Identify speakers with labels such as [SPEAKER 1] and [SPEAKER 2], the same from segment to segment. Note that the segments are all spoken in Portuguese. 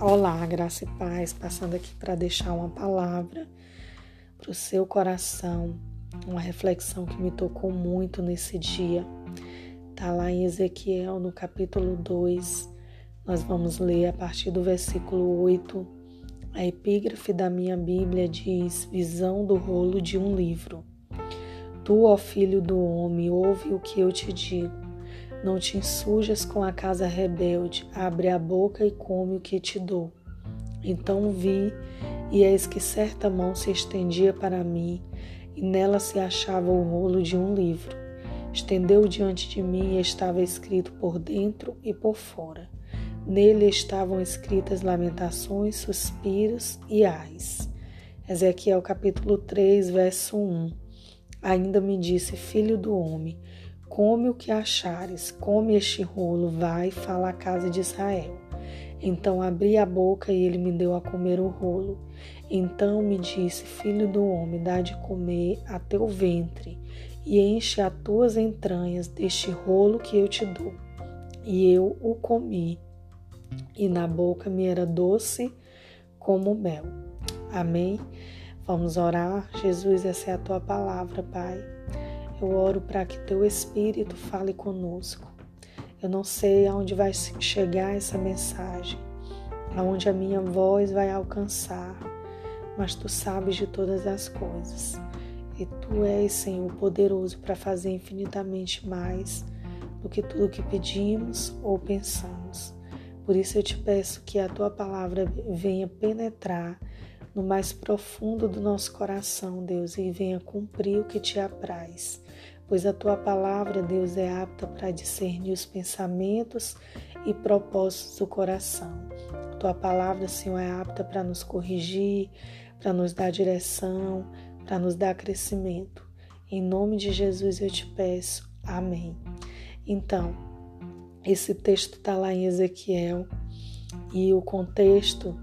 [SPEAKER 1] Olá, graça e paz, passando aqui para deixar uma palavra para o seu coração, uma reflexão que me tocou muito nesse dia. Está lá em Ezequiel, no capítulo 2. Nós vamos ler a partir do versículo 8. A epígrafe da minha Bíblia diz: Visão do rolo de um livro. Tu, ó filho do homem, ouve o que eu te digo. Não te insujas com a casa rebelde, abre a boca e come o que te dou. Então vi, e eis que certa mão se estendia para mim, e nela se achava o rolo de um livro. Estendeu diante de mim e estava escrito por dentro e por fora. Nele estavam escritas lamentações, suspiros e ais. Ezequiel capítulo 3, verso 1. Ainda me disse, filho do homem, Come o que achares, come este rolo, vai, fala à casa de Israel. Então abri a boca e ele me deu a comer o rolo. Então me disse: Filho do homem, dá de comer a teu ventre e enche as tuas entranhas deste rolo que eu te dou. E eu o comi, e na boca me era doce como mel. Amém? Vamos orar. Jesus, essa é a tua palavra, Pai. Eu oro para que teu Espírito fale conosco. Eu não sei aonde vai chegar essa mensagem, aonde a minha voz vai alcançar, mas tu sabes de todas as coisas. E tu és, Senhor, poderoso para fazer infinitamente mais do que tudo que pedimos ou pensamos. Por isso eu te peço que a tua palavra venha penetrar no mais profundo do nosso coração, Deus, e venha cumprir o que te apraz pois a tua palavra, Deus, é apta para discernir os pensamentos e propósitos do coração. A tua palavra, Senhor, é apta para nos corrigir, para nos dar direção, para nos dar crescimento. Em nome de Jesus eu te peço. Amém. Então, esse texto está lá em Ezequiel e o contexto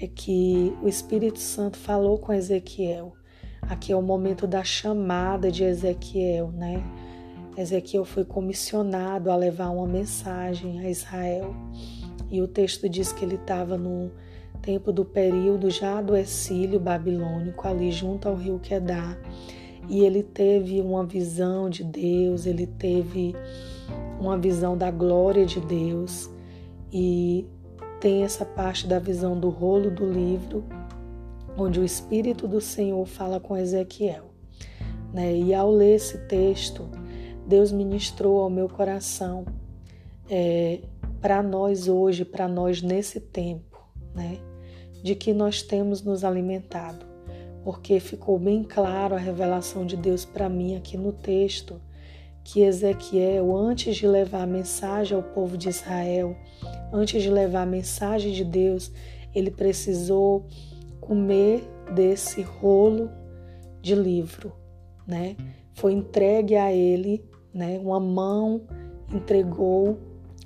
[SPEAKER 1] é que o Espírito Santo falou com Ezequiel Aqui é o momento da chamada de Ezequiel, né? Ezequiel foi comissionado a levar uma mensagem a Israel. E o texto diz que ele estava no tempo do período já do exílio babilônico, ali junto ao rio Quedar. E ele teve uma visão de Deus, ele teve uma visão da glória de Deus. E tem essa parte da visão do rolo do livro onde o Espírito do Senhor fala com Ezequiel. Né? E ao ler esse texto, Deus ministrou ao meu coração é, para nós hoje, para nós nesse tempo, né? de que nós temos nos alimentado, porque ficou bem claro a revelação de Deus para mim aqui no texto, que Ezequiel, antes de levar a mensagem ao povo de Israel, antes de levar a mensagem de Deus, ele precisou comer desse rolo de livro, né? Foi entregue a ele, né? Uma mão entregou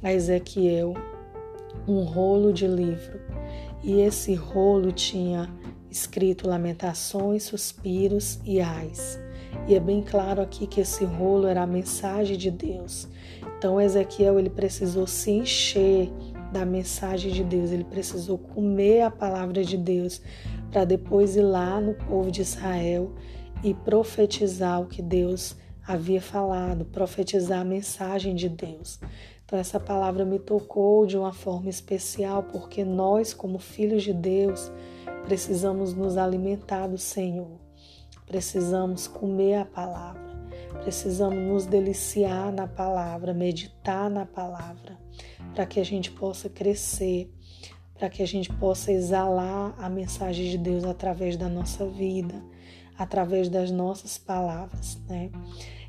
[SPEAKER 1] a Ezequiel um rolo de livro. E esse rolo tinha escrito lamentações, suspiros e ais. E é bem claro aqui que esse rolo era a mensagem de Deus. Então Ezequiel ele precisou se encher da mensagem de Deus, ele precisou comer a palavra de Deus para depois ir lá no povo de Israel e profetizar o que Deus havia falado, profetizar a mensagem de Deus. Então, essa palavra me tocou de uma forma especial, porque nós, como filhos de Deus, precisamos nos alimentar do Senhor, precisamos comer a palavra, precisamos nos deliciar na palavra, meditar na palavra, para que a gente possa crescer, para que a gente possa exalar a mensagem de Deus através da nossa vida, através das nossas palavras, né?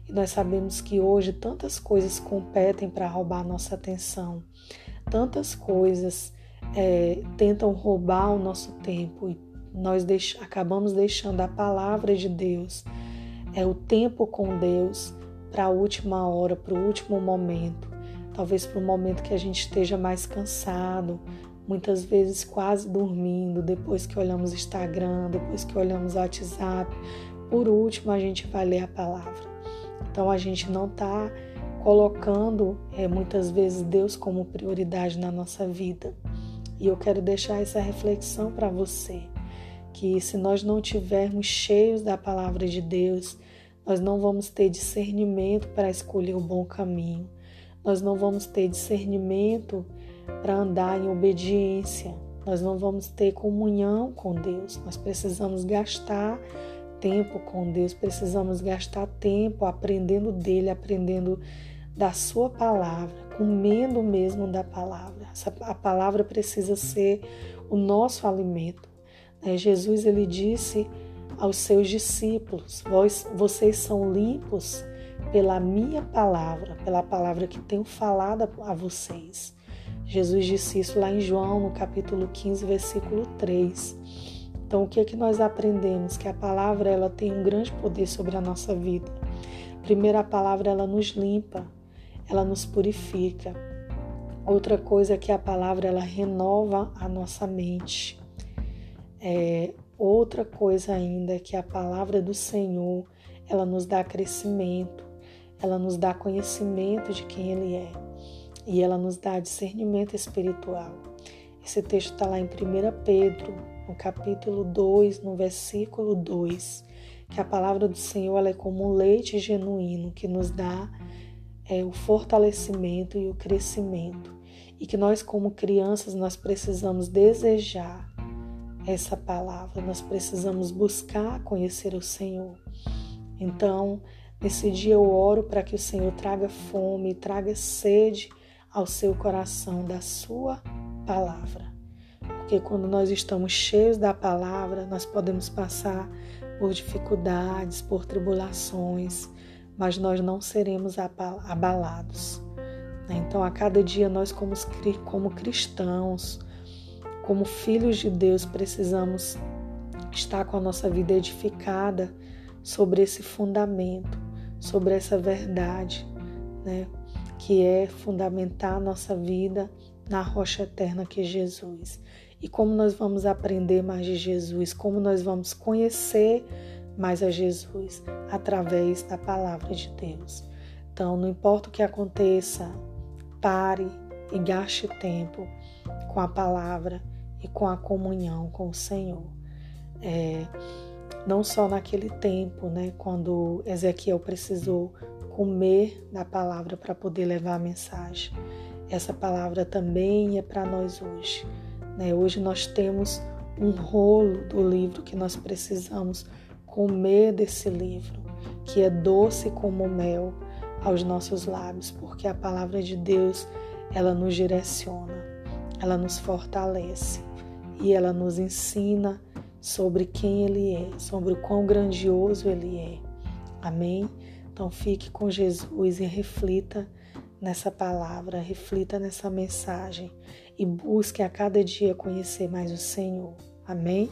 [SPEAKER 1] E nós sabemos que hoje tantas coisas competem para roubar nossa atenção, tantas coisas é, tentam roubar o nosso tempo e nós deix acabamos deixando a palavra de Deus, é o tempo com Deus para a última hora, para o último momento, talvez para o momento que a gente esteja mais cansado, muitas vezes quase dormindo, depois que olhamos Instagram, depois que olhamos WhatsApp, por último a gente vai ler a palavra. Então a gente não está colocando é, muitas vezes Deus como prioridade na nossa vida. E eu quero deixar essa reflexão para você, que se nós não tivermos cheios da palavra de Deus, nós não vamos ter discernimento para escolher o bom caminho. Nós não vamos ter discernimento para andar em obediência. Nós não vamos ter comunhão com Deus. Nós precisamos gastar tempo com Deus, precisamos gastar tempo aprendendo dele, aprendendo da sua palavra, comendo mesmo da palavra. A palavra precisa ser o nosso alimento. Né? Jesus ele disse aos seus discípulos: Vós, vocês são limpos pela minha palavra, pela palavra que tenho falado a vocês. Jesus disse isso lá em João, no capítulo 15, versículo 3. Então, o que é que nós aprendemos? Que a palavra ela tem um grande poder sobre a nossa vida. Primeiro, a palavra ela nos limpa, ela nos purifica. Outra coisa é que a palavra ela renova a nossa mente. É, outra coisa ainda é que a palavra do Senhor ela nos dá crescimento, ela nos dá conhecimento de quem Ele é e ela nos dá discernimento espiritual. Esse texto está lá em 1 Pedro, no capítulo 2, no versículo 2, que a palavra do Senhor ela é como um leite genuíno que nos dá é, o fortalecimento e o crescimento. E que nós, como crianças, nós precisamos desejar essa palavra, nós precisamos buscar conhecer o Senhor. Então, nesse dia eu oro para que o Senhor traga fome, traga sede ao seu coração da sua palavra. Porque quando nós estamos cheios da palavra, nós podemos passar por dificuldades, por tribulações, mas nós não seremos abalados. Né? Então, a cada dia, nós, como, como cristãos, como filhos de Deus, precisamos estar com a nossa vida edificada sobre esse fundamento, sobre essa verdade, né? que é fundamentar a nossa vida na rocha eterna que é Jesus. E como nós vamos aprender mais de Jesus, como nós vamos conhecer mais a Jesus através da palavra de Deus. Então, não importa o que aconteça, pare e gaste tempo com a palavra e com a comunhão com o Senhor. É, não só naquele tempo, né, quando Ezequiel precisou comer da palavra para poder levar a mensagem. Essa palavra também é para nós hoje. Né? Hoje nós temos um rolo do livro que nós precisamos comer desse livro, que é doce como mel aos nossos lábios, porque a palavra de Deus ela nos direciona, ela nos fortalece e ela nos ensina sobre quem Ele é, sobre o quão grandioso Ele é. Amém? Então fique com Jesus e reflita nessa palavra, reflita nessa mensagem e busque a cada dia conhecer mais o Senhor. Amém?